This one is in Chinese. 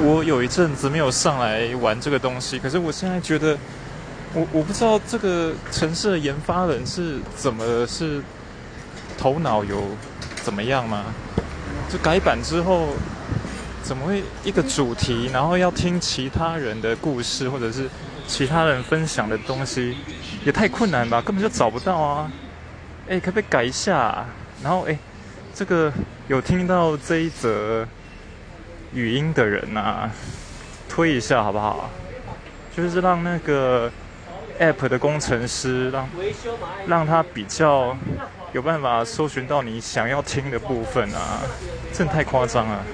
我有一阵子没有上来玩这个东西，可是我现在觉得，我我不知道这个城市的研发人是怎么是头脑有怎么样吗？就改版之后，怎么会一个主题，然后要听其他人的故事，或者是其他人分享的东西，也太困难吧？根本就找不到啊！哎，可不可以改一下？然后哎，这个有听到这一则。语音的人呐，推一下好不好？就是让那个 App 的工程师让让他比较有办法搜寻到你想要听的部分啊，这太夸张了。